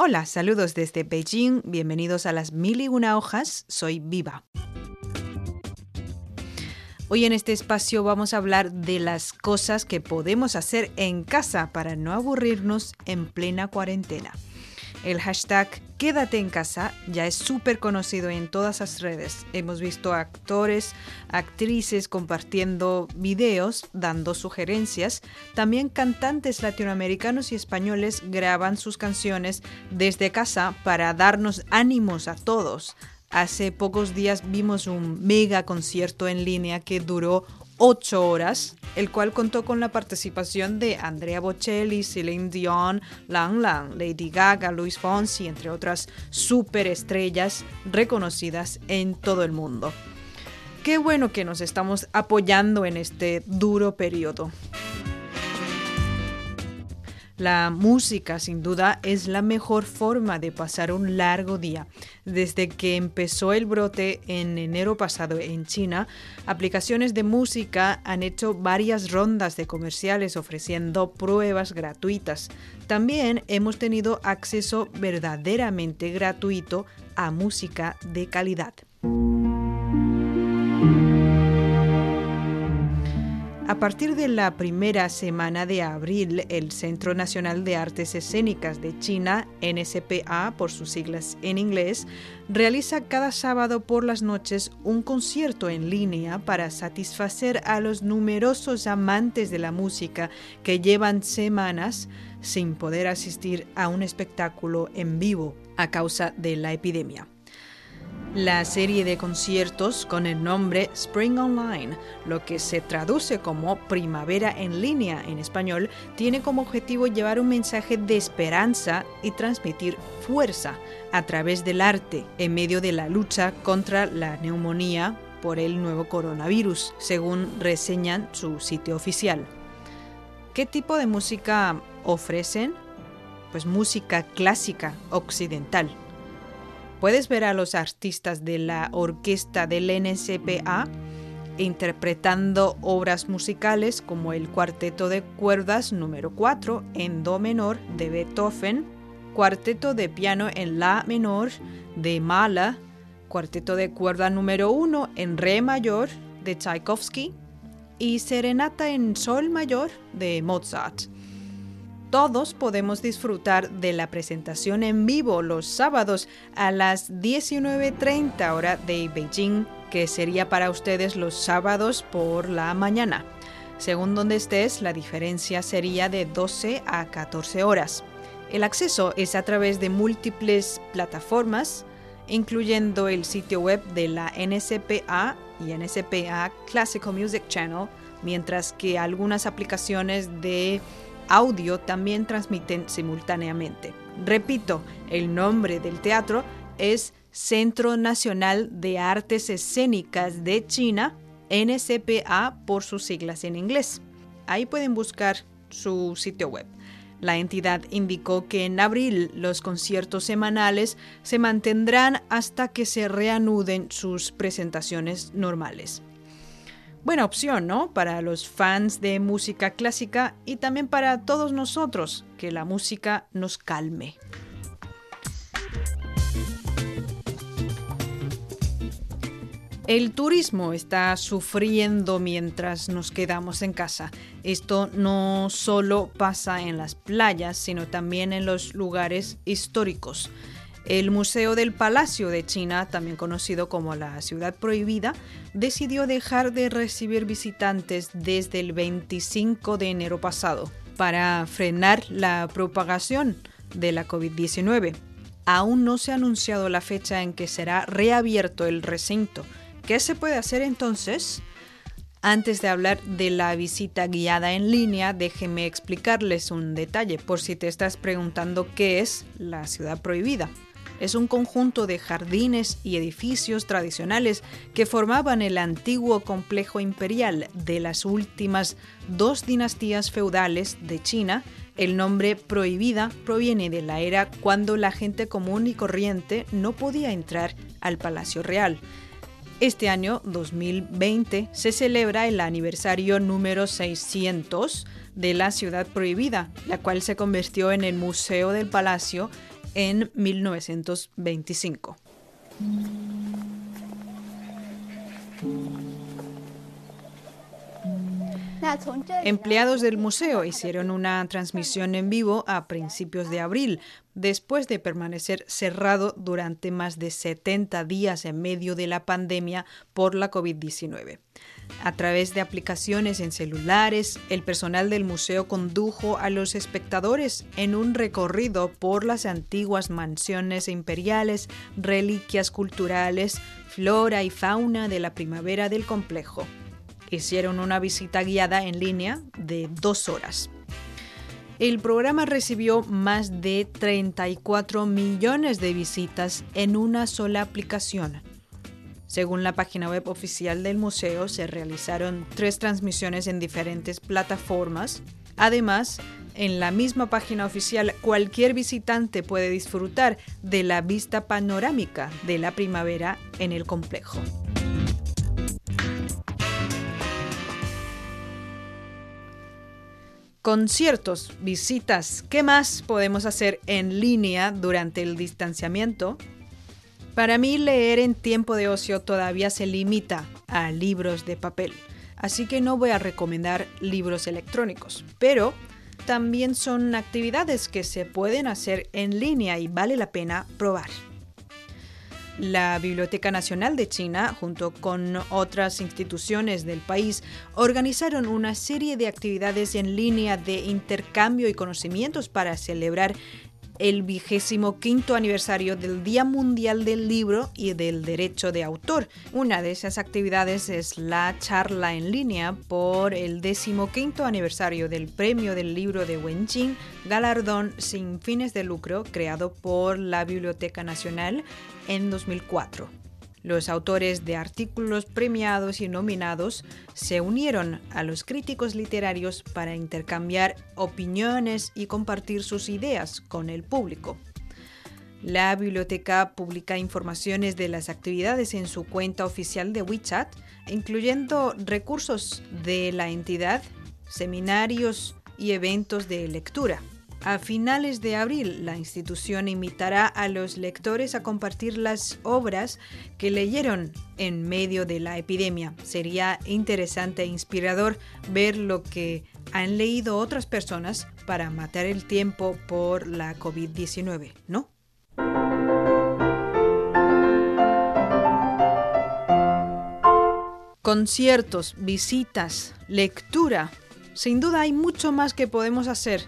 Hola, saludos desde Beijing, bienvenidos a las mil y una hojas, soy Viva. Hoy en este espacio vamos a hablar de las cosas que podemos hacer en casa para no aburrirnos en plena cuarentena. El hashtag Quédate en casa ya es súper conocido en todas las redes. Hemos visto actores, actrices compartiendo videos, dando sugerencias. También cantantes latinoamericanos y españoles graban sus canciones desde casa para darnos ánimos a todos. Hace pocos días vimos un mega concierto en línea que duró ocho horas, el cual contó con la participación de Andrea Bocelli, Celine Dion, Lang Lang, Lady Gaga, Luis Fonsi, entre otras superestrellas reconocidas en todo el mundo. Qué bueno que nos estamos apoyando en este duro periodo. La música, sin duda, es la mejor forma de pasar un largo día. Desde que empezó el brote en enero pasado en China, aplicaciones de música han hecho varias rondas de comerciales ofreciendo pruebas gratuitas. También hemos tenido acceso verdaderamente gratuito a música de calidad. A partir de la primera semana de abril, el Centro Nacional de Artes Escénicas de China, NSPA por sus siglas en inglés, realiza cada sábado por las noches un concierto en línea para satisfacer a los numerosos amantes de la música que llevan semanas sin poder asistir a un espectáculo en vivo a causa de la epidemia. La serie de conciertos con el nombre Spring Online, lo que se traduce como Primavera en línea en español, tiene como objetivo llevar un mensaje de esperanza y transmitir fuerza a través del arte en medio de la lucha contra la neumonía por el nuevo coronavirus, según reseñan su sitio oficial. ¿Qué tipo de música ofrecen? Pues música clásica occidental Puedes ver a los artistas de la orquesta del NSPA interpretando obras musicales como el Cuarteto de Cuerdas número 4 en Do menor de Beethoven, Cuarteto de Piano en La menor de Mahler, Cuarteto de Cuerda número 1 en Re mayor de Tchaikovsky y Serenata en Sol mayor de Mozart todos podemos disfrutar de la presentación en vivo los sábados a las 19.30 hora de Beijing, que sería para ustedes los sábados por la mañana. Según donde estés, la diferencia sería de 12 a 14 horas. El acceso es a través de múltiples plataformas, incluyendo el sitio web de la NSPA y NSPA Classical Music Channel, mientras que algunas aplicaciones de audio también transmiten simultáneamente. Repito, el nombre del teatro es Centro Nacional de Artes Escénicas de China, NCPA por sus siglas en inglés. Ahí pueden buscar su sitio web. La entidad indicó que en abril los conciertos semanales se mantendrán hasta que se reanuden sus presentaciones normales buena opción, ¿no? Para los fans de música clásica y también para todos nosotros, que la música nos calme. El turismo está sufriendo mientras nos quedamos en casa. Esto no solo pasa en las playas, sino también en los lugares históricos. El Museo del Palacio de China, también conocido como la Ciudad Prohibida, decidió dejar de recibir visitantes desde el 25 de enero pasado para frenar la propagación de la COVID-19. Aún no se ha anunciado la fecha en que será reabierto el recinto. ¿Qué se puede hacer entonces? Antes de hablar de la visita guiada en línea, déjenme explicarles un detalle por si te estás preguntando qué es la ciudad prohibida es un conjunto de jardines y edificios tradicionales que formaban el antiguo complejo imperial de las últimas dos dinastías feudales de China. El nombre prohibida proviene de la era cuando la gente común y corriente no podía entrar al Palacio Real. Este año, 2020, se celebra el aniversario número 600 de la Ciudad Prohibida, la cual se convirtió en el Museo del Palacio en 1925. Empleados del museo hicieron una transmisión en vivo a principios de abril, después de permanecer cerrado durante más de 70 días en medio de la pandemia por la COVID-19. A través de aplicaciones en celulares, el personal del museo condujo a los espectadores en un recorrido por las antiguas mansiones imperiales, reliquias culturales, flora y fauna de la primavera del complejo hicieron una visita guiada en línea de dos horas. El programa recibió más de 34 millones de visitas en una sola aplicación. Según la página web oficial del museo, se realizaron tres transmisiones en diferentes plataformas. Además, en la misma página oficial, cualquier visitante puede disfrutar de la vista panorámica de la primavera en el complejo. Conciertos, visitas, ¿qué más podemos hacer en línea durante el distanciamiento? Para mí leer en tiempo de ocio todavía se limita a libros de papel, así que no voy a recomendar libros electrónicos, pero también son actividades que se pueden hacer en línea y vale la pena probar. La Biblioteca Nacional de China, junto con otras instituciones del país, organizaron una serie de actividades en línea de intercambio y conocimientos para celebrar el vigésimo quinto aniversario del Día Mundial del Libro y del Derecho de Autor. Una de esas actividades es la charla en línea por el quinto aniversario del Premio del Libro de Wenqing, galardón sin fines de lucro creado por la Biblioteca Nacional en 2004. Los autores de artículos premiados y nominados se unieron a los críticos literarios para intercambiar opiniones y compartir sus ideas con el público. La biblioteca publica informaciones de las actividades en su cuenta oficial de WeChat, incluyendo recursos de la entidad, seminarios y eventos de lectura. A finales de abril, la institución invitará a los lectores a compartir las obras que leyeron en medio de la epidemia. Sería interesante e inspirador ver lo que han leído otras personas para matar el tiempo por la COVID-19, ¿no? Conciertos, visitas, lectura. Sin duda hay mucho más que podemos hacer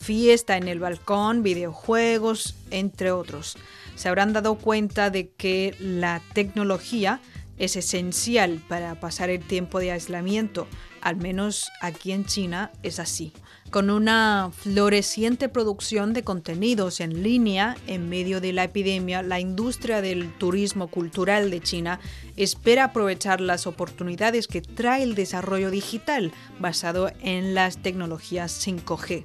fiesta en el balcón, videojuegos, entre otros. Se habrán dado cuenta de que la tecnología es esencial para pasar el tiempo de aislamiento, al menos aquí en China es así. Con una floreciente producción de contenidos en línea en medio de la epidemia, la industria del turismo cultural de China espera aprovechar las oportunidades que trae el desarrollo digital basado en las tecnologías 5G.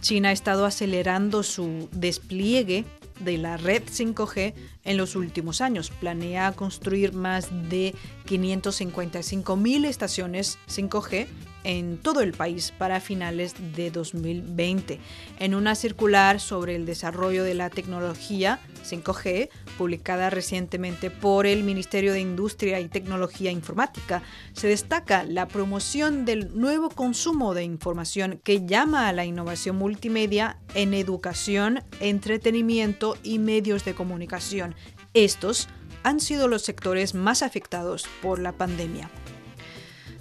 China ha estado acelerando su despliegue de la red 5G en los últimos años. Planea construir más de 555.000 estaciones 5G en todo el país para finales de 2020. En una circular sobre el desarrollo de la tecnología 5G, publicada recientemente por el Ministerio de Industria y Tecnología Informática, se destaca la promoción del nuevo consumo de información que llama a la innovación multimedia en educación, entretenimiento y medios de comunicación. Estos han sido los sectores más afectados por la pandemia.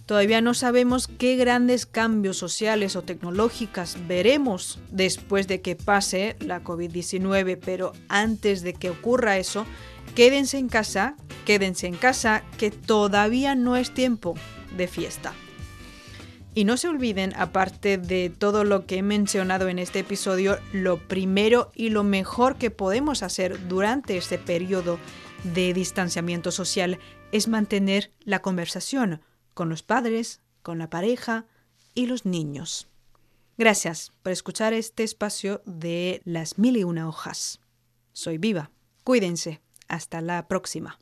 Todavía no sabemos qué grandes cambios sociales o tecnológicos veremos después de que pase la COVID-19, pero antes de que ocurra eso, quédense en casa, quédense en casa, que todavía no es tiempo de fiesta. Y no se olviden, aparte de todo lo que he mencionado en este episodio, lo primero y lo mejor que podemos hacer durante este periodo de distanciamiento social es mantener la conversación con los padres, con la pareja y los niños. Gracias por escuchar este espacio de las mil y una hojas. Soy viva. Cuídense. Hasta la próxima.